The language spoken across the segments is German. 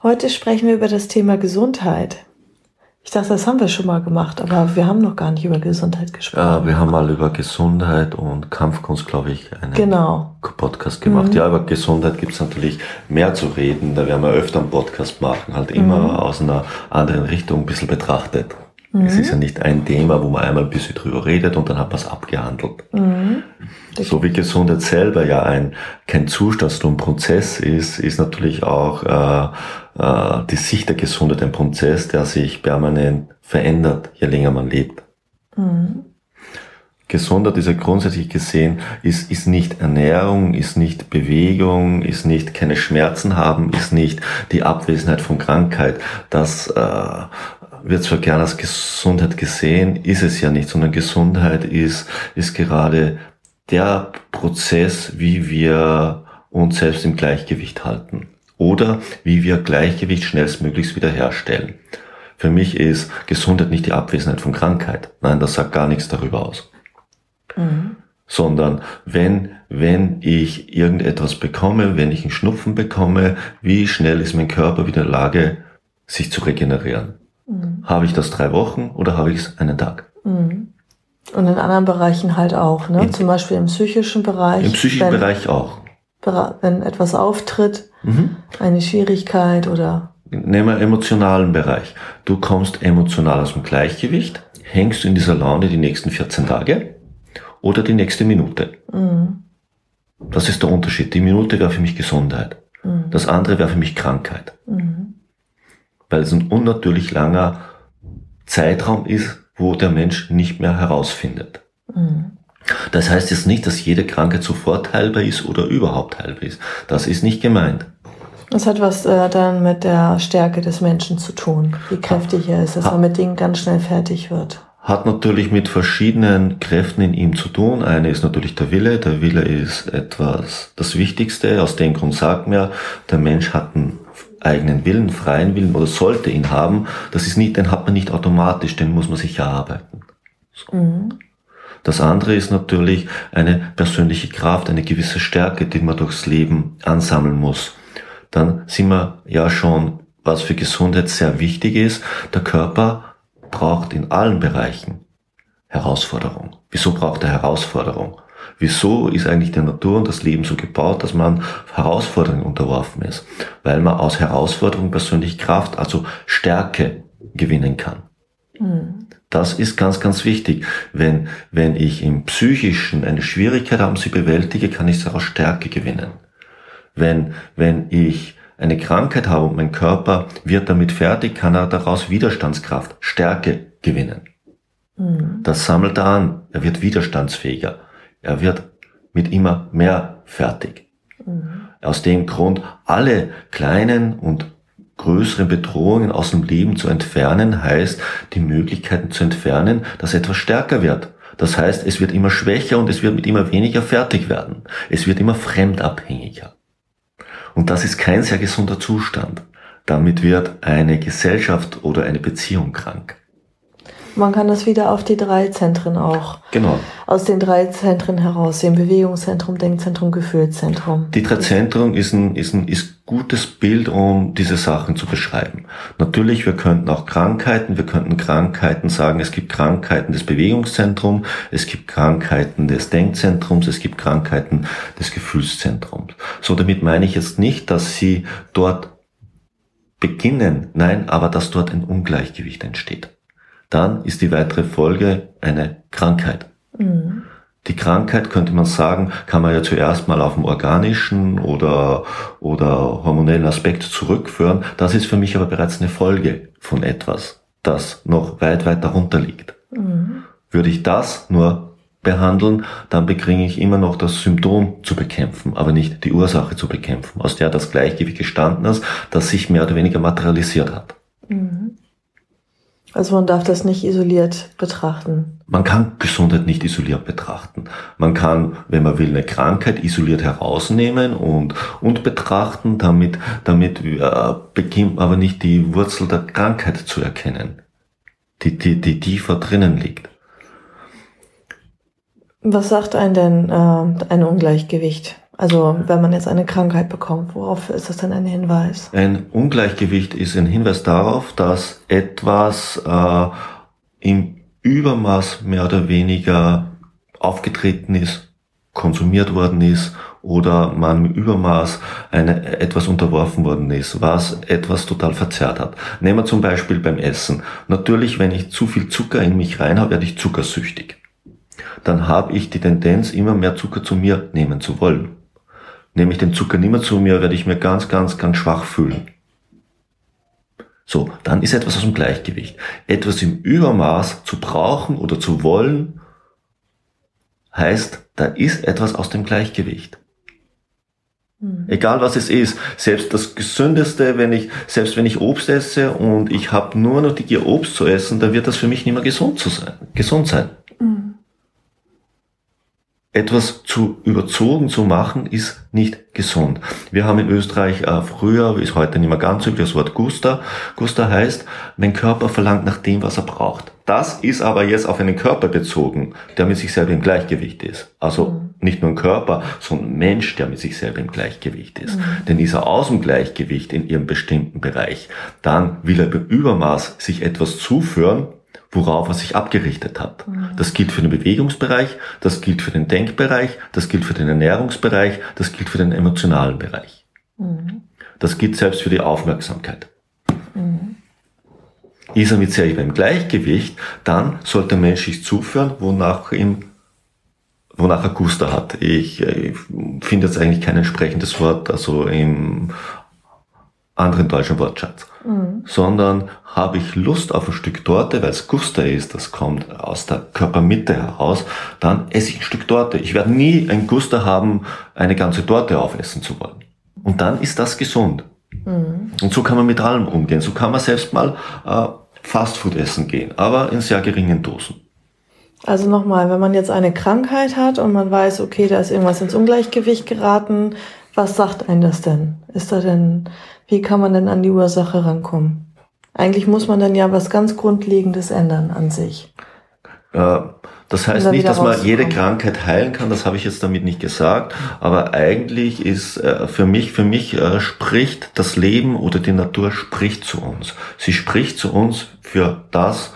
Heute sprechen wir über das Thema Gesundheit. Ich dachte, das haben wir schon mal gemacht, aber wir haben noch gar nicht über Gesundheit gesprochen. Ja, wir haben mal über Gesundheit und Kampfkunst, glaube ich, einen genau. Podcast gemacht. Mhm. Ja, über Gesundheit gibt es natürlich mehr zu reden. Da werden wir öfter einen Podcast machen, halt immer mhm. aus einer anderen Richtung ein bisschen betrachtet. Mhm. Es ist ja nicht ein Thema, wo man einmal ein bisschen drüber redet und dann hat man es abgehandelt. Mhm. So wie Gesundheit selber ja ein, kein Zustand, sondern ein Prozess ist, ist natürlich auch äh, äh, die Sicht der Gesundheit ein Prozess, der sich permanent verändert, je länger man lebt. Mhm. Gesundheit ist ja grundsätzlich gesehen, ist, ist nicht Ernährung, ist nicht Bewegung, ist nicht keine Schmerzen haben, ist nicht die Abwesenheit von Krankheit. Das äh, wird zwar gerne als Gesundheit gesehen, ist es ja nicht, sondern Gesundheit ist, ist gerade der Prozess, wie wir uns selbst im Gleichgewicht halten oder wie wir Gleichgewicht schnellstmöglichst wiederherstellen. Für mich ist Gesundheit nicht die Abwesenheit von Krankheit. Nein, das sagt gar nichts darüber aus. Mhm. Sondern wenn, wenn ich irgendetwas bekomme, wenn ich einen Schnupfen bekomme, wie schnell ist mein Körper wieder in der Lage, sich zu regenerieren? Mhm. Habe ich das drei Wochen oder habe ich es einen Tag? Mhm. Und in anderen Bereichen halt auch, ne? In, Zum Beispiel im psychischen Bereich. Im psychischen Bereich auch wenn etwas auftritt, mhm. eine Schwierigkeit oder. Nehmen wir emotionalen Bereich. Du kommst emotional aus dem Gleichgewicht, hängst du in dieser Laune die nächsten 14 Tage oder die nächste Minute. Mhm. Das ist der Unterschied. Die Minute wäre für mich Gesundheit. Mhm. Das andere wäre für mich Krankheit. Mhm. Weil es ein unnatürlich langer Zeitraum ist, wo der Mensch nicht mehr herausfindet. Mhm. Das heißt jetzt nicht, dass jede Krankheit sofort heilbar ist oder überhaupt heilbar ist. Das ist nicht gemeint. Das hat was äh, dann mit der Stärke des Menschen zu tun, wie kräftig er ist, dass er mit Dingen ganz schnell fertig wird. Hat natürlich mit verschiedenen Kräften in ihm zu tun. Eine ist natürlich der Wille. Der Wille ist etwas das Wichtigste. Aus dem Grund sagt man, der Mensch hat einen eigenen Willen, freien Willen oder sollte ihn haben. Das ist nicht, den hat man nicht automatisch, den muss man sich erarbeiten. So. Mhm. Das andere ist natürlich eine persönliche Kraft, eine gewisse Stärke, die man durchs Leben ansammeln muss. Dann sind wir ja schon, was für Gesundheit sehr wichtig ist, der Körper braucht in allen Bereichen Herausforderung. Wieso braucht er Herausforderung? Wieso ist eigentlich die Natur und das Leben so gebaut, dass man Herausforderungen unterworfen ist? Weil man aus Herausforderungen persönlich Kraft, also Stärke gewinnen kann. Mhm. Das ist ganz, ganz wichtig. Wenn, wenn ich im Psychischen eine Schwierigkeit habe, sie bewältige, kann ich daraus Stärke gewinnen. Wenn, wenn ich eine Krankheit habe und mein Körper wird damit fertig, kann er daraus Widerstandskraft, Stärke gewinnen. Mhm. Das sammelt er an. Er wird widerstandsfähiger. Er wird mit immer mehr fertig. Mhm. Aus dem Grund alle kleinen und größeren Bedrohungen aus dem Leben zu entfernen, heißt, die Möglichkeiten zu entfernen, dass etwas stärker wird. Das heißt, es wird immer schwächer und es wird mit immer weniger fertig werden. Es wird immer fremdabhängiger. Und das ist kein sehr gesunder Zustand. Damit wird eine Gesellschaft oder eine Beziehung krank. Man kann das wieder auf die drei Zentren auch. Genau. Aus den drei Zentren heraussehen. Bewegungszentrum, Denkzentrum, Gefühlszentrum. Die drei Zentren ist ein, ist ein ist gutes Bild, um diese Sachen zu beschreiben. Natürlich, wir könnten auch Krankheiten, wir könnten Krankheiten sagen, es gibt Krankheiten des Bewegungszentrums, es gibt Krankheiten des Denkzentrums, es gibt Krankheiten des Gefühlszentrums. So, damit meine ich jetzt nicht, dass sie dort beginnen, nein, aber dass dort ein Ungleichgewicht entsteht dann ist die weitere Folge eine Krankheit. Mhm. Die Krankheit könnte man sagen, kann man ja zuerst mal auf den organischen oder, oder hormonellen Aspekt zurückführen. Das ist für mich aber bereits eine Folge von etwas, das noch weit, weit darunter liegt. Mhm. Würde ich das nur behandeln, dann bekriege ich immer noch das Symptom zu bekämpfen, aber nicht die Ursache zu bekämpfen, aus der das Gleichgewicht gestanden ist, das sich mehr oder weniger materialisiert hat. Mhm. Also man darf das nicht isoliert betrachten. Man kann Gesundheit nicht isoliert betrachten. Man kann, wenn man will, eine Krankheit isoliert herausnehmen und, und betrachten, damit, damit äh, beginnt aber nicht die Wurzel der Krankheit zu erkennen, die, die, die tiefer drinnen liegt. Was sagt ein denn äh, ein Ungleichgewicht? Also wenn man jetzt eine Krankheit bekommt, worauf ist das denn ein Hinweis? Ein Ungleichgewicht ist ein Hinweis darauf, dass etwas äh, im Übermaß mehr oder weniger aufgetreten ist, konsumiert worden ist oder man im Übermaß eine, etwas unterworfen worden ist, was etwas total verzerrt hat. Nehmen wir zum Beispiel beim Essen. Natürlich, wenn ich zu viel Zucker in mich rein habe, werde ich zuckersüchtig. Dann habe ich die Tendenz, immer mehr Zucker zu mir nehmen zu wollen. Nehme ich den Zucker nicht mehr zu mir, werde ich mir ganz, ganz, ganz schwach fühlen. So, dann ist etwas aus dem Gleichgewicht. Etwas im Übermaß zu brauchen oder zu wollen, heißt, da ist etwas aus dem Gleichgewicht. Mhm. Egal was es ist, selbst das Gesündeste, wenn ich, selbst wenn ich Obst esse und ich habe nur noch die Gier Obst zu essen, dann wird das für mich nicht mehr gesund zu sein, gesund sein. Etwas zu überzogen zu machen, ist nicht gesund. Wir haben in Österreich äh, früher, ist heute nicht mehr ganz üblich, das Wort Gusta. Gusta heißt, mein Körper verlangt nach dem, was er braucht. Das ist aber jetzt auf einen Körper bezogen, der mit sich selber im Gleichgewicht ist. Also mhm. nicht nur ein Körper, sondern ein Mensch, der mit sich selber im Gleichgewicht ist. Mhm. Denn ist er aus dem Gleichgewicht in ihrem bestimmten Bereich, dann will er im Übermaß sich etwas zuführen, worauf er sich abgerichtet hat. Mhm. Das gilt für den Bewegungsbereich, das gilt für den Denkbereich, das gilt für den Ernährungsbereich, das gilt für den emotionalen Bereich. Mhm. Das gilt selbst für die Aufmerksamkeit. Mhm. Ist er mit selber im Gleichgewicht, dann sollte der Mensch sich zuführen, wonach ihm wonach er Guster hat. Ich, ich finde jetzt eigentlich kein entsprechendes Wort, also im anderen deutschen Wortschatz. Mhm. Sondern habe ich Lust auf ein Stück Torte, weil es Guster ist, das kommt aus der Körpermitte heraus, dann esse ich ein Stück Torte. Ich werde nie ein Guster haben, eine ganze Torte aufessen zu wollen. Und dann ist das gesund. Mhm. Und so kann man mit allem umgehen. So kann man selbst mal äh, Fastfood essen gehen, aber in sehr geringen Dosen. Also nochmal, wenn man jetzt eine Krankheit hat und man weiß, okay, da ist irgendwas ins Ungleichgewicht geraten, was sagt einen das denn? Ist da denn wie kann man denn an die Ursache rankommen? Eigentlich muss man dann ja was ganz Grundlegendes ändern an sich. Äh, das heißt nicht, dass man jede Krankheit heilen kann, das habe ich jetzt damit nicht gesagt, aber eigentlich ist äh, für mich, für mich äh, spricht das Leben oder die Natur spricht zu uns. Sie spricht zu uns für das,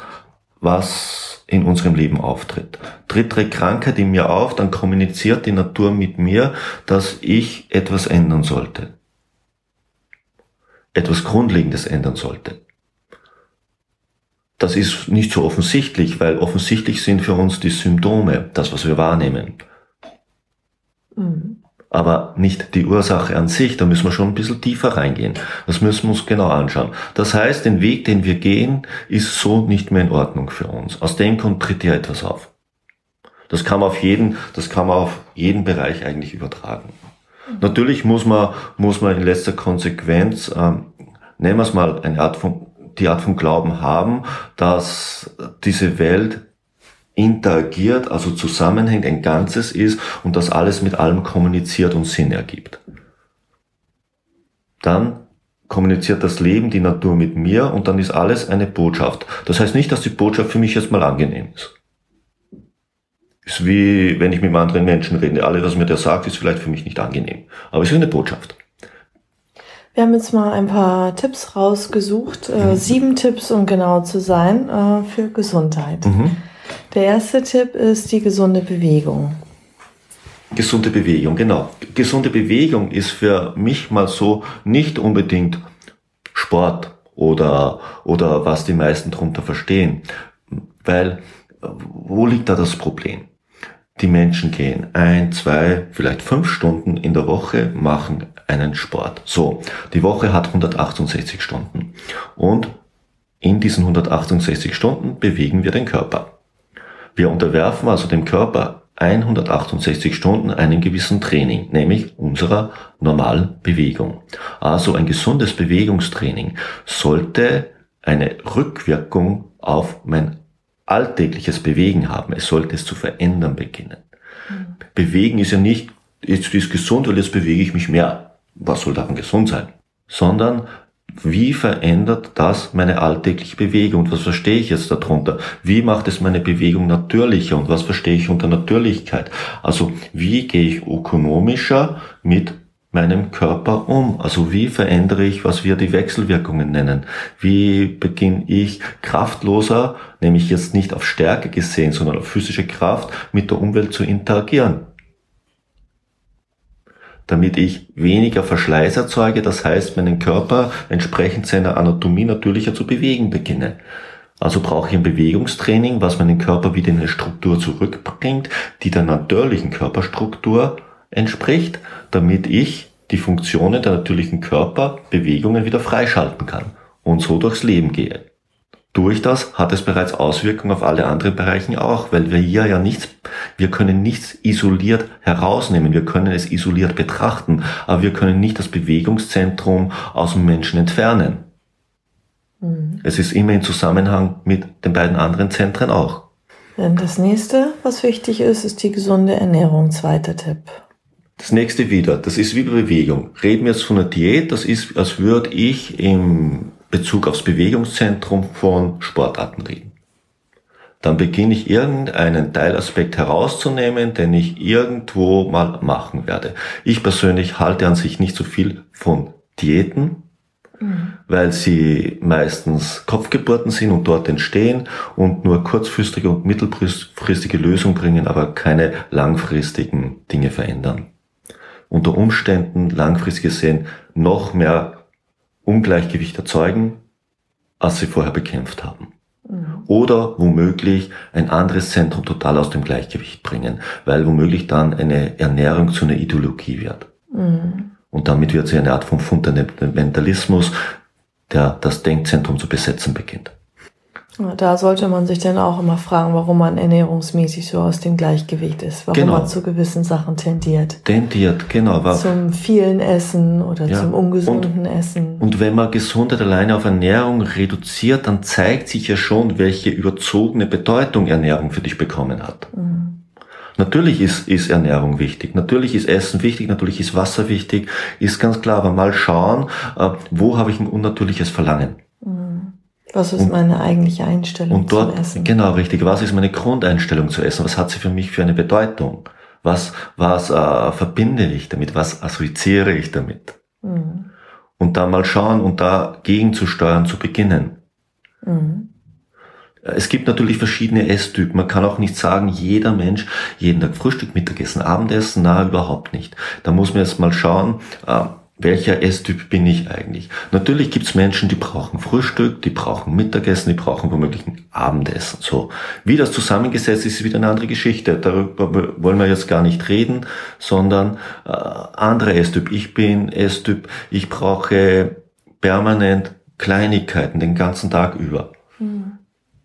was in unserem Leben auftritt. Tritt Krankheit in mir auf, dann kommuniziert die Natur mit mir, dass ich etwas ändern sollte etwas Grundlegendes ändern sollte. Das ist nicht so offensichtlich, weil offensichtlich sind für uns die Symptome, das, was wir wahrnehmen. Mhm. Aber nicht die Ursache an sich, da müssen wir schon ein bisschen tiefer reingehen. Das müssen wir uns genau anschauen. Das heißt, den Weg, den wir gehen, ist so nicht mehr in Ordnung für uns. Aus dem Grund tritt hier etwas auf. Das kann man auf jeden, das kann man auf jeden Bereich eigentlich übertragen. Natürlich muss man, muss man in letzter Konsequenz, ähm, nehmen wir es mal, eine Art von, die Art von Glauben haben, dass diese Welt interagiert, also zusammenhängt, ein Ganzes ist und dass alles mit allem kommuniziert und Sinn ergibt. Dann kommuniziert das Leben, die Natur mit mir und dann ist alles eine Botschaft. Das heißt nicht, dass die Botschaft für mich jetzt mal angenehm ist. Ist wie, wenn ich mit einem anderen Menschen rede. Alles, was mir der sagt, ist vielleicht für mich nicht angenehm. Aber es ist eine Botschaft. Wir haben jetzt mal ein paar Tipps rausgesucht. Äh, mhm. sieben Tipps, um genau zu sein, äh, für Gesundheit. Mhm. Der erste Tipp ist die gesunde Bewegung. Gesunde Bewegung, genau. Gesunde Bewegung ist für mich mal so nicht unbedingt Sport oder, oder was die meisten darunter verstehen. Weil, wo liegt da das Problem? Die Menschen gehen ein, zwei, vielleicht fünf Stunden in der Woche, machen einen Sport. So, die Woche hat 168 Stunden. Und in diesen 168 Stunden bewegen wir den Körper. Wir unterwerfen also dem Körper 168 Stunden einem gewissen Training, nämlich unserer normalen Bewegung. Also ein gesundes Bewegungstraining sollte eine Rückwirkung auf mein alltägliches Bewegen haben. Es sollte es zu verändern beginnen. Mhm. Bewegen ist ja nicht, jetzt ist gesund, weil jetzt bewege ich mich mehr. Was soll daran gesund sein? Sondern wie verändert das meine alltägliche Bewegung? Und was verstehe ich jetzt darunter? Wie macht es meine Bewegung natürlicher? Und was verstehe ich unter Natürlichkeit? Also wie gehe ich ökonomischer mit meinem Körper um? Also wie verändere ich, was wir die Wechselwirkungen nennen? Wie beginne ich kraftloser, nämlich jetzt nicht auf Stärke gesehen, sondern auf physische Kraft, mit der Umwelt zu interagieren? Damit ich weniger Verschleiß erzeuge, das heißt meinen Körper entsprechend seiner Anatomie natürlicher zu bewegen beginne. Also brauche ich ein Bewegungstraining, was meinen Körper wieder in eine Struktur zurückbringt, die der natürlichen Körperstruktur entspricht, damit ich die Funktionen der natürlichen Körperbewegungen wieder freischalten kann und so durchs Leben gehe. Durch das hat es bereits Auswirkungen auf alle anderen Bereichen auch, weil wir hier ja nichts, wir können nichts isoliert herausnehmen, wir können es isoliert betrachten, aber wir können nicht das Bewegungszentrum aus dem Menschen entfernen. Mhm. Es ist immer in Zusammenhang mit den beiden anderen Zentren auch. Das nächste, was wichtig ist, ist die gesunde Ernährung, zweiter Tipp. Das nächste wieder, das ist wie Bewegung. Reden wir jetzt von einer Diät, das ist, als würde ich im Bezug aufs Bewegungszentrum von Sportarten reden. Dann beginne ich irgendeinen Teilaspekt herauszunehmen, den ich irgendwo mal machen werde. Ich persönlich halte an sich nicht so viel von Diäten, mhm. weil sie meistens Kopfgeburten sind und dort entstehen und nur kurzfristige und mittelfristige Lösungen bringen, aber keine langfristigen Dinge verändern. Unter Umständen langfristig gesehen noch mehr Ungleichgewicht erzeugen, als sie vorher bekämpft haben. Oder womöglich ein anderes Zentrum total aus dem Gleichgewicht bringen, weil womöglich dann eine Ernährung zu einer Ideologie wird. Mhm. Und damit wird sie eine Art von Fundamentalismus, der das Denkzentrum zu besetzen beginnt. Da sollte man sich dann auch immer fragen, warum man ernährungsmäßig so aus dem Gleichgewicht ist, warum genau. man zu gewissen Sachen tendiert. Tendiert, genau. Zum vielen Essen oder ja. zum ungesunden und, Essen. Und wenn man Gesundheit alleine auf Ernährung reduziert, dann zeigt sich ja schon, welche überzogene Bedeutung Ernährung für dich bekommen hat. Mhm. Natürlich ist, ist Ernährung wichtig, natürlich ist Essen wichtig, natürlich ist Wasser wichtig, ist ganz klar, aber mal schauen, äh, wo habe ich ein unnatürliches Verlangen. Was ist und, meine eigentliche Einstellung und dort, zum Essen? Genau, richtig. Was ist meine Grundeinstellung zu Essen? Was hat sie für mich für eine Bedeutung? Was, was äh, verbinde ich damit? Was assoziiere ich damit? Mhm. Und da mal schauen und dagegen zu steuern, zu beginnen. Mhm. Es gibt natürlich verschiedene Esstypen. Man kann auch nicht sagen, jeder Mensch jeden Tag Frühstück, Mittagessen, Abendessen. Na, überhaupt nicht. Da muss man jetzt mal schauen, äh, welcher Esstyp bin ich eigentlich? Natürlich gibt's Menschen, die brauchen Frühstück, die brauchen Mittagessen, die brauchen womöglich ein Abendessen. So, wie das zusammengesetzt ist, ist wieder eine andere Geschichte. Darüber wollen wir jetzt gar nicht reden, sondern äh, andere Esstyp. Ich bin Esstyp, ich brauche permanent Kleinigkeiten den ganzen Tag über. Mhm.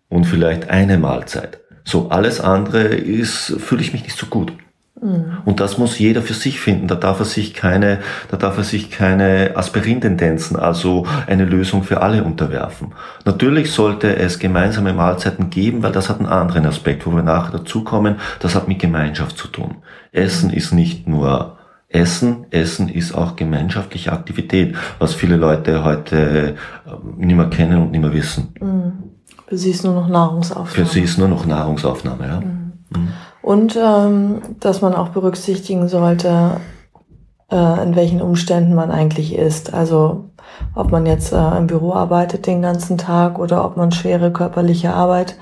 Und vielleicht eine Mahlzeit. So, alles andere ist, fühle ich mich nicht so gut. Und das muss jeder für sich finden. Da darf er sich keine, da darf er sich keine Aspirintendenzen, also eine Lösung für alle unterwerfen. Natürlich sollte es gemeinsame Mahlzeiten geben, weil das hat einen anderen Aspekt, wo wir nachher dazukommen. Das hat mit Gemeinschaft zu tun. Essen ist nicht nur Essen, Essen ist auch gemeinschaftliche Aktivität, was viele Leute heute ähm, nicht mehr kennen und nicht mehr wissen. Mhm. Für sie ist nur noch Nahrungsaufnahme. Für sie ist nur noch Nahrungsaufnahme, ja. Mhm. Mhm. Und ähm, dass man auch berücksichtigen sollte, äh, in welchen Umständen man eigentlich ist. Also ob man jetzt äh, im Büro arbeitet den ganzen Tag oder ob man schwere körperliche Arbeit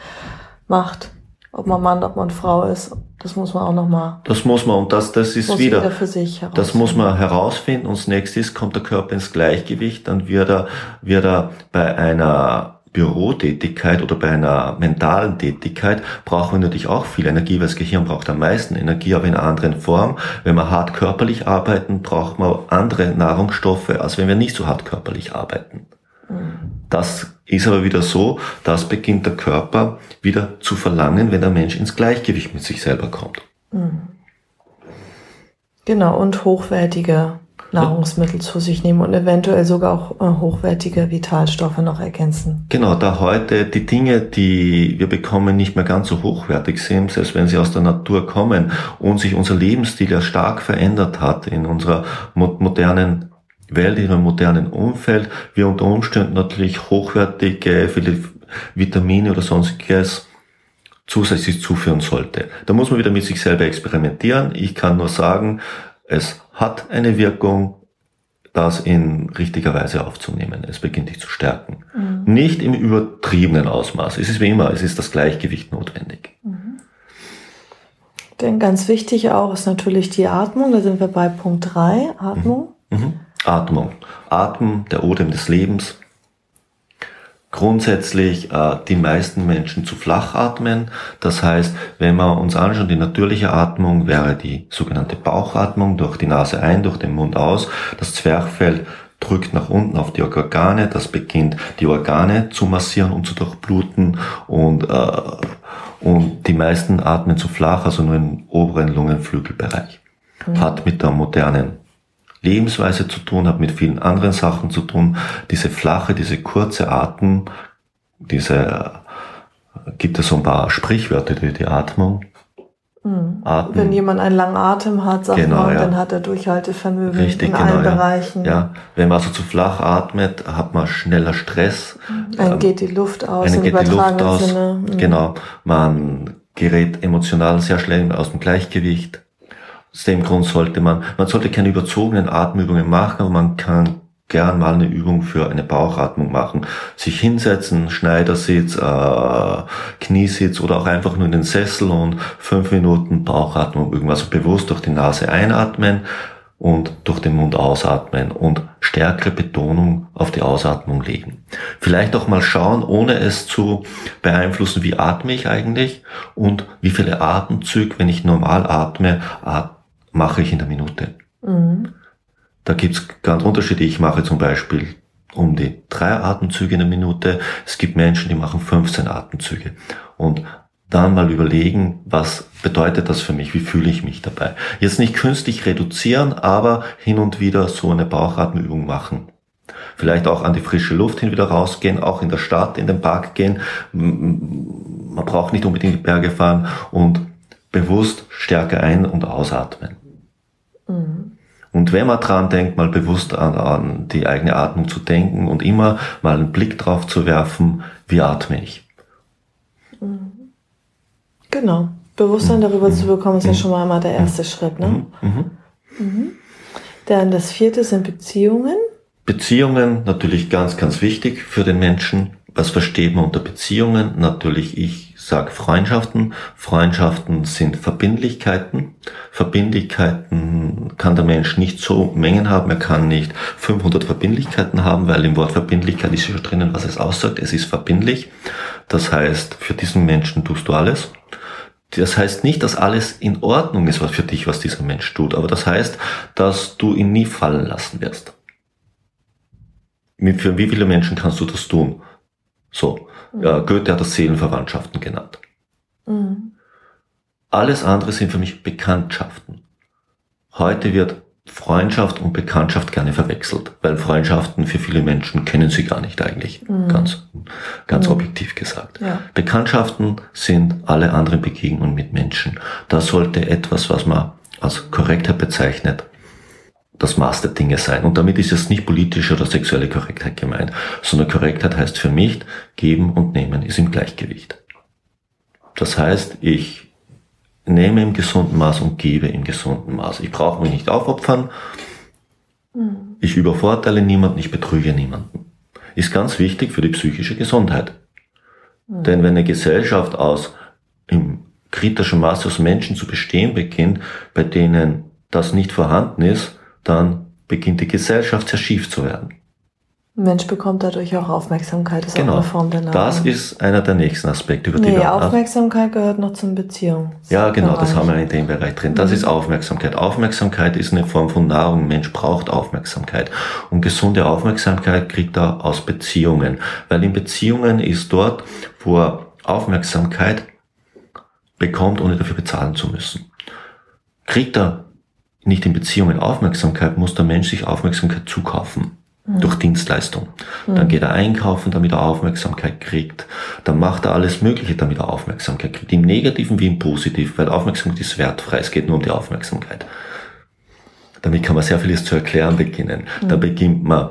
macht, ob man Mann, ob man Frau ist. Das muss man auch nochmal. Das muss man und das, das ist wieder, wieder für sich das muss man herausfinden und das nächste ist, kommt der Körper ins Gleichgewicht, dann wird er, wird er bei einer Bürotätigkeit oder bei einer mentalen Tätigkeit brauchen wir natürlich auch viel Energie, weil das Gehirn braucht am meisten Energie, aber in einer anderen Form. Wenn wir hart körperlich arbeiten, braucht man andere Nahrungsstoffe, als wenn wir nicht so hart körperlich arbeiten. Mhm. Das ist aber wieder so, das beginnt der Körper wieder zu verlangen, wenn der Mensch ins Gleichgewicht mit sich selber kommt. Mhm. Genau, und hochwertige Nahrungsmittel zu sich nehmen und eventuell sogar auch äh, hochwertige Vitalstoffe noch ergänzen. Genau, da heute die Dinge, die wir bekommen, nicht mehr ganz so hochwertig sind, selbst wenn sie aus der Natur kommen und sich unser Lebensstil ja stark verändert hat in unserer modernen Welt, in einem modernen Umfeld, wir unter Umständen natürlich hochwertige, viele Vitamine oder sonstiges zusätzlich zuführen sollte. Da muss man wieder mit sich selber experimentieren. Ich kann nur sagen, es hat eine Wirkung, das in richtiger Weise aufzunehmen. Es beginnt dich zu stärken. Mhm. Nicht im übertriebenen Ausmaß. Es ist wie immer, es ist das Gleichgewicht notwendig. Mhm. Denn ganz wichtig auch ist natürlich die Atmung. Da sind wir bei Punkt 3, Atmung. Mhm. mhm. Atmung. Atmen, der Odem des Lebens grundsätzlich äh, die meisten Menschen zu flach atmen. Das heißt, wenn wir uns anschauen, die natürliche Atmung wäre die sogenannte Bauchatmung durch die Nase ein, durch den Mund aus. Das Zwerchfell drückt nach unten auf die Organe, das beginnt die Organe zu massieren und zu durchbluten und, äh, und die meisten atmen zu flach, also nur im oberen Lungenflügelbereich. Mhm. Hat mit der modernen Lebensweise zu tun, hat mit vielen anderen Sachen zu tun. Diese flache, diese kurze Atem, diese, gibt es so ein paar Sprichwörter für die Atmung. Mhm. Atmen. Wenn jemand einen langen Atem hat, sagt genau, man, ja. dann hat er Durchhaltevermögen Richtig, in genau, allen ja. Bereichen. Ja, wenn man also zu flach atmet, hat man schneller Stress. Dann ähm, geht die Luft aus. Dann geht die Luft aus. Mhm. Genau, man gerät emotional sehr schnell aus dem Gleichgewicht. Aus dem Grund sollte man, man sollte keine überzogenen Atemübungen machen, aber man kann gern mal eine Übung für eine Bauchatmung machen. Sich hinsetzen, Schneidersitz, äh, Kniesitz oder auch einfach nur in den Sessel und fünf Minuten Bauchatmung irgendwas also bewusst durch die Nase einatmen und durch den Mund ausatmen und stärkere Betonung auf die Ausatmung legen. Vielleicht auch mal schauen, ohne es zu beeinflussen, wie atme ich eigentlich und wie viele Atemzüge, wenn ich normal atme, atme mache ich in der Minute. Mhm. Da gibt's ganz Unterschiede. Ich mache zum Beispiel um die drei Atemzüge in der Minute. Es gibt Menschen, die machen 15 Atemzüge. Und dann mal überlegen, was bedeutet das für mich? Wie fühle ich mich dabei? Jetzt nicht künstlich reduzieren, aber hin und wieder so eine Bauchatmübung machen. Vielleicht auch an die frische Luft hin wieder rausgehen, auch in der Stadt, in den Park gehen. Man braucht nicht unbedingt die Berge fahren und bewusst stärker ein- und ausatmen. Mhm. Und wenn man dran denkt, mal bewusst an, an die eigene Atmung zu denken und immer mal einen Blick drauf zu werfen, wie atme ich. Mhm. Genau. Bewusstsein darüber zu bekommen, ist ja schon mal einmal der erste Schritt. Ne? Mhm. Dann das vierte sind Beziehungen. Beziehungen natürlich ganz, ganz wichtig für den Menschen. Was versteht man unter Beziehungen? Natürlich, ich sage Freundschaften. Freundschaften sind Verbindlichkeiten. Verbindlichkeiten kann der Mensch nicht so Mengen haben. Er kann nicht 500 Verbindlichkeiten haben, weil im Wort Verbindlichkeit ist ja drinnen, was es aussagt. Es ist verbindlich. Das heißt, für diesen Menschen tust du alles. Das heißt nicht, dass alles in Ordnung ist, was für dich, was dieser Mensch tut, aber das heißt, dass du ihn nie fallen lassen wirst. Für wie viele Menschen kannst du das tun? So. Ja, Goethe hat das Seelenverwandtschaften genannt. Mhm. Alles andere sind für mich Bekanntschaften. Heute wird Freundschaft und Bekanntschaft gerne verwechselt, weil Freundschaften für viele Menschen kennen sie gar nicht eigentlich, mhm. ganz, ganz mhm. objektiv gesagt. Ja. Bekanntschaften sind alle anderen Begegnungen mit Menschen. Das sollte etwas, was man als Korrektheit bezeichnet, das Maß der Dinge sein. Und damit ist es nicht politische oder sexuelle Korrektheit gemeint, sondern Korrektheit heißt für mich, geben und nehmen ist im Gleichgewicht. Das heißt, ich nehme im gesunden Maß und gebe im gesunden Maß. Ich brauche mich nicht aufopfern. Mhm. Ich übervorteile niemanden, ich betrüge niemanden. Ist ganz wichtig für die psychische Gesundheit. Mhm. Denn wenn eine Gesellschaft aus im kritischen Maß aus Menschen zu bestehen beginnt, bei denen das nicht vorhanden ist, dann beginnt die Gesellschaft sehr schief zu werden. Mensch bekommt dadurch auch Aufmerksamkeit, ist genau. auch eine Form der Nahrung. Das ist einer der nächsten Aspekte, über die nee, wir Aufmerksamkeit gehört noch zum Beziehung. Ja, genau, das haben wir in dem Bereich drin. Das mhm. ist Aufmerksamkeit. Aufmerksamkeit ist eine Form von Nahrung. Mensch braucht Aufmerksamkeit. Und gesunde Aufmerksamkeit kriegt er aus Beziehungen. Weil in Beziehungen ist dort, wo er Aufmerksamkeit bekommt, ohne dafür bezahlen zu müssen. Kriegt er nicht in Beziehungen Aufmerksamkeit, muss der Mensch sich Aufmerksamkeit zukaufen mhm. durch Dienstleistung. Dann mhm. geht er einkaufen, damit er Aufmerksamkeit kriegt. Dann macht er alles Mögliche, damit er Aufmerksamkeit kriegt. Im Negativen wie im Positiven, weil Aufmerksamkeit ist wertfrei. Es geht nur um die Aufmerksamkeit. Damit kann man sehr vieles zu erklären beginnen. Mhm. Da beginnt man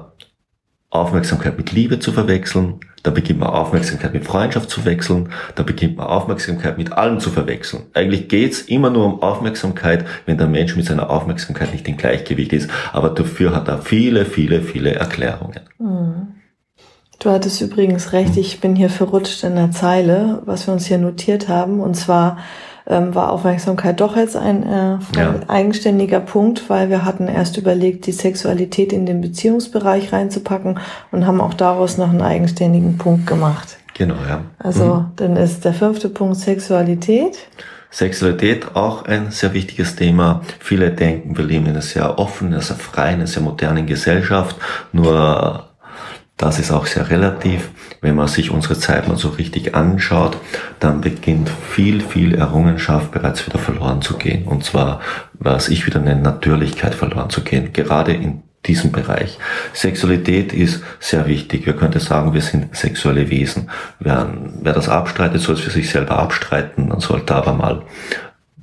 Aufmerksamkeit mit Liebe zu verwechseln, da beginnt man Aufmerksamkeit mit Freundschaft zu wechseln, da beginnt man Aufmerksamkeit mit allem zu verwechseln. Eigentlich geht's immer nur um Aufmerksamkeit, wenn der Mensch mit seiner Aufmerksamkeit nicht in Gleichgewicht ist. Aber dafür hat er viele, viele, viele Erklärungen. Mhm. Du hattest übrigens recht, ich bin hier verrutscht in der Zeile, was wir uns hier notiert haben. Und zwar ähm, war Aufmerksamkeit doch jetzt ein, äh, ja. eigenständiger Punkt, weil wir hatten erst überlegt, die Sexualität in den Beziehungsbereich reinzupacken und haben auch daraus noch einen eigenständigen Punkt gemacht. Genau, ja. Also mhm. dann ist der fünfte Punkt Sexualität. Sexualität auch ein sehr wichtiges Thema. Viele denken, wir leben in einer sehr offenen, sehr freien, sehr modernen Gesellschaft. Nur das ist auch sehr relativ. Wenn man sich unsere Zeit mal so richtig anschaut, dann beginnt viel, viel Errungenschaft bereits wieder verloren zu gehen. Und zwar, was ich wieder nenne, Natürlichkeit verloren zu gehen. Gerade in diesem Bereich. Sexualität ist sehr wichtig. Wir könnten sagen, wir sind sexuelle Wesen. Wer, wer das abstreitet, soll es für sich selber abstreiten. Man sollte aber mal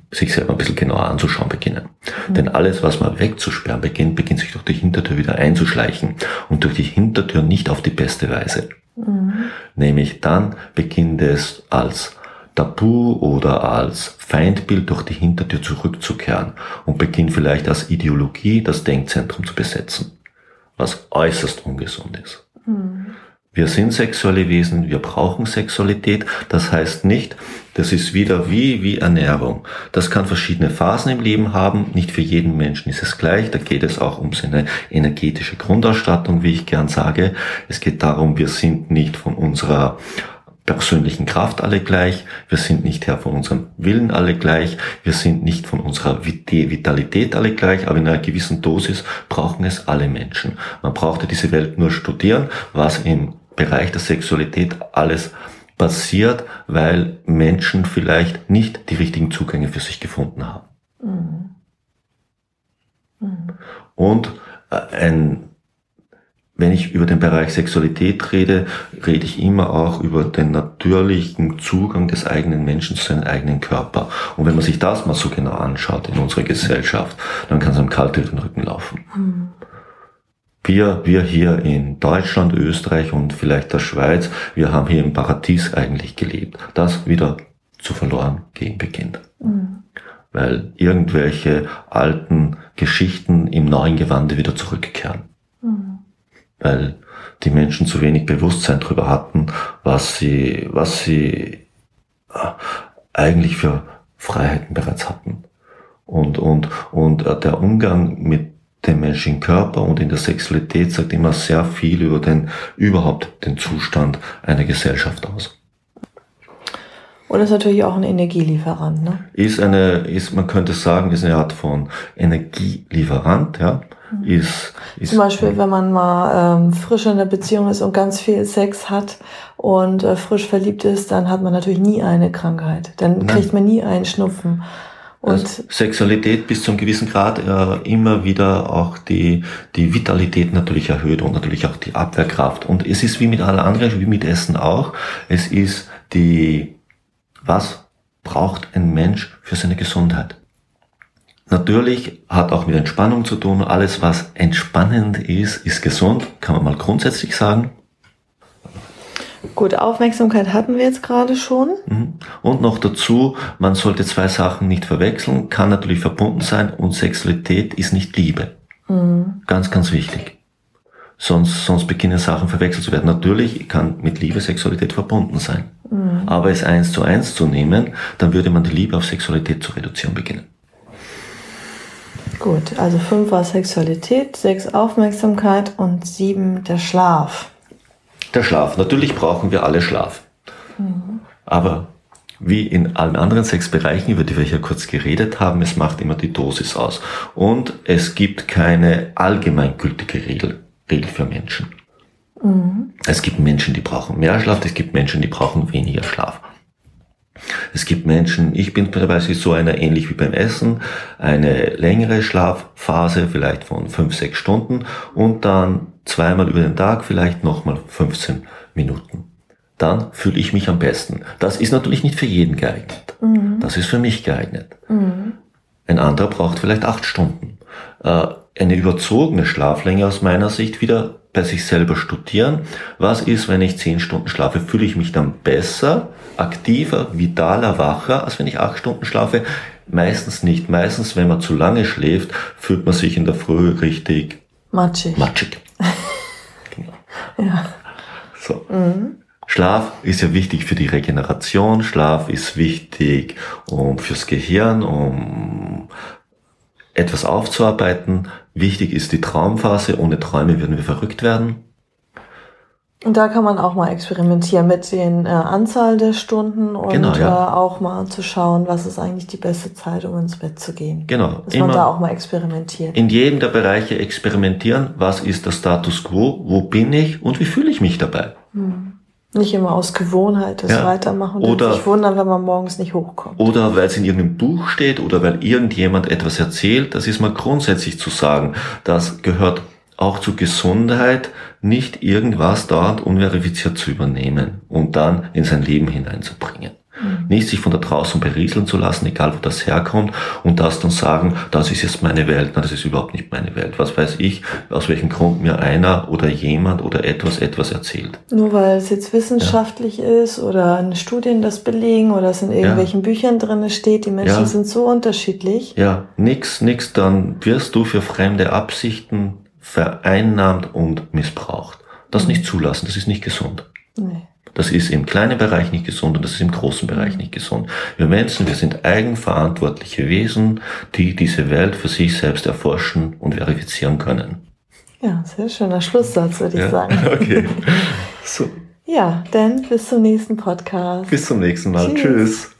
sich selber ein bisschen genauer anzuschauen beginnen. Mhm. Denn alles, was man wegzusperren beginnt, beginnt sich durch die Hintertür wieder einzuschleichen und durch die Hintertür nicht auf die beste Weise. Mhm. Nämlich dann beginnt es als Tabu oder als Feindbild durch die Hintertür zurückzukehren und beginnt vielleicht als Ideologie das Denkzentrum zu besetzen, was äußerst ungesund ist. Mhm. Wir sind sexuelle Wesen, wir brauchen Sexualität. Das heißt nicht, das ist wieder wie, wie Ernährung. Das kann verschiedene Phasen im Leben haben. Nicht für jeden Menschen ist es gleich. Da geht es auch um seine energetische Grundausstattung, wie ich gern sage. Es geht darum, wir sind nicht von unserer persönlichen Kraft alle gleich, wir sind nicht Herr von unserem Willen alle gleich, wir sind nicht von unserer Vitalität alle gleich, aber in einer gewissen Dosis brauchen es alle Menschen. Man brauchte diese Welt nur studieren, was im Bereich der Sexualität alles passiert, weil Menschen vielleicht nicht die richtigen Zugänge für sich gefunden haben. Mhm. Mhm. Und äh, ein, wenn ich über den Bereich Sexualität rede, rede ich immer auch über den natürlichen Zugang des eigenen Menschen zu seinem eigenen Körper. Und wenn man sich das mal so genau anschaut in unserer Gesellschaft, dann kann es einem kalt über den Rücken laufen. Mhm wir, wir hier in Deutschland, Österreich und vielleicht der Schweiz, wir haben hier im Paradies eigentlich gelebt. Das wieder zu verloren gehen beginnt. Mhm. Weil irgendwelche alten Geschichten im neuen Gewande wieder zurückkehren. Mhm. Weil die Menschen zu wenig Bewusstsein darüber hatten, was sie, was sie äh, eigentlich für Freiheiten bereits hatten. Und, und, und äh, der Umgang mit dem menschlichen Körper und in der Sexualität sagt immer sehr viel über den, überhaupt den Zustand einer Gesellschaft aus. Und ist natürlich auch ein Energielieferant, ne? Ist eine, ist, man könnte sagen, ist eine Art von Energielieferant, ja. Mhm. Ist, ist, Zum Beispiel, wenn man mal ähm, frisch in der Beziehung ist und ganz viel Sex hat und äh, frisch verliebt ist, dann hat man natürlich nie eine Krankheit. Dann Nein. kriegt man nie einen Schnupfen. Und also Sexualität bis zu einem gewissen Grad äh, immer wieder auch die, die Vitalität natürlich erhöht und natürlich auch die Abwehrkraft. Und es ist wie mit aller anderen, wie mit Essen auch. Es ist die, was braucht ein Mensch für seine Gesundheit? Natürlich hat auch mit Entspannung zu tun. Alles, was entspannend ist, ist gesund, kann man mal grundsätzlich sagen. Gut, Aufmerksamkeit hatten wir jetzt gerade schon. Mhm. Und noch dazu, man sollte zwei Sachen nicht verwechseln, kann natürlich verbunden sein und Sexualität ist nicht Liebe. Mhm. Ganz, ganz wichtig. Sonst, sonst beginnen Sachen verwechselt zu werden. Natürlich kann mit Liebe Sexualität verbunden sein. Mhm. Aber es eins zu eins zu nehmen, dann würde man die Liebe auf Sexualität zu reduzieren beginnen. Gut, also fünf war Sexualität, sechs Aufmerksamkeit und sieben der Schlaf. Der Schlaf. Natürlich brauchen wir alle Schlaf. Mhm. Aber wie in allen anderen sechs Bereichen, über die wir hier kurz geredet haben, es macht immer die Dosis aus. Und es gibt keine allgemeingültige Regel, Regel für Menschen. Mhm. Es gibt Menschen, die brauchen mehr Schlaf, es gibt Menschen, die brauchen weniger Schlaf. Es gibt Menschen, ich bin beispielsweise so einer, ähnlich wie beim Essen, eine längere Schlafphase, vielleicht von fünf, sechs Stunden und dann zweimal über den Tag vielleicht nochmal 15 Minuten. Dann fühle ich mich am besten. Das ist natürlich nicht für jeden geeignet. Mhm. Das ist für mich geeignet. Mhm. Ein anderer braucht vielleicht acht Stunden. Äh, eine überzogene Schlaflänge aus meiner Sicht wieder bei sich selber studieren. Was ist, wenn ich zehn Stunden schlafe? Fühle ich mich dann besser, aktiver, vitaler, wacher, als wenn ich acht Stunden schlafe? Meistens nicht. Meistens, wenn man zu lange schläft, fühlt man sich in der Früh richtig matschig. matschig. genau. Ja. So. Mhm. Schlaf ist ja wichtig für die Regeneration, Schlaf ist wichtig um fürs Gehirn, um etwas aufzuarbeiten. Wichtig ist die Traumphase. Ohne Träume würden wir verrückt werden. Und da kann man auch mal experimentieren mit den äh, Anzahl der Stunden und genau, ja. äh, auch mal zu schauen, was ist eigentlich die beste Zeit, um ins Bett zu gehen. Genau. Dass man da auch mal experimentiert. In jedem der Bereiche experimentieren. Was ist der Status quo? Wo bin ich? Und wie fühle ich mich dabei? Hm. Nicht immer aus Gewohnheit das ja. weitermachen und oder, sich wundern, wenn man morgens nicht hochkommt. Oder weil es in irgendeinem Buch steht oder weil irgendjemand etwas erzählt. Das ist mal grundsätzlich zu sagen. Das gehört auch zu Gesundheit, nicht irgendwas dort unverifiziert zu übernehmen und dann in sein Leben hineinzubringen. Mhm. Nicht sich von da draußen berieseln zu lassen, egal wo das herkommt, und das dann sagen, das ist jetzt meine Welt. Nein, das ist überhaupt nicht meine Welt. Was weiß ich, aus welchem Grund mir einer oder jemand oder etwas etwas erzählt. Nur weil es jetzt wissenschaftlich ja. ist oder in Studien das belegen oder es in irgendwelchen ja. Büchern drin steht, die Menschen ja. sind so unterschiedlich. Ja, nix, nix, dann wirst du für fremde Absichten vereinnahmt und missbraucht. Das mhm. nicht zulassen, das ist nicht gesund. Nee. Das ist im kleinen Bereich nicht gesund und das ist im großen Bereich nicht gesund. Wir Menschen, wir sind eigenverantwortliche Wesen, die diese Welt für sich selbst erforschen und verifizieren können. Ja, sehr schöner Schlusssatz, würde ich ja, sagen. Okay. So. Ja, dann bis zum nächsten Podcast. Bis zum nächsten Mal. Tschüss. Tschüss.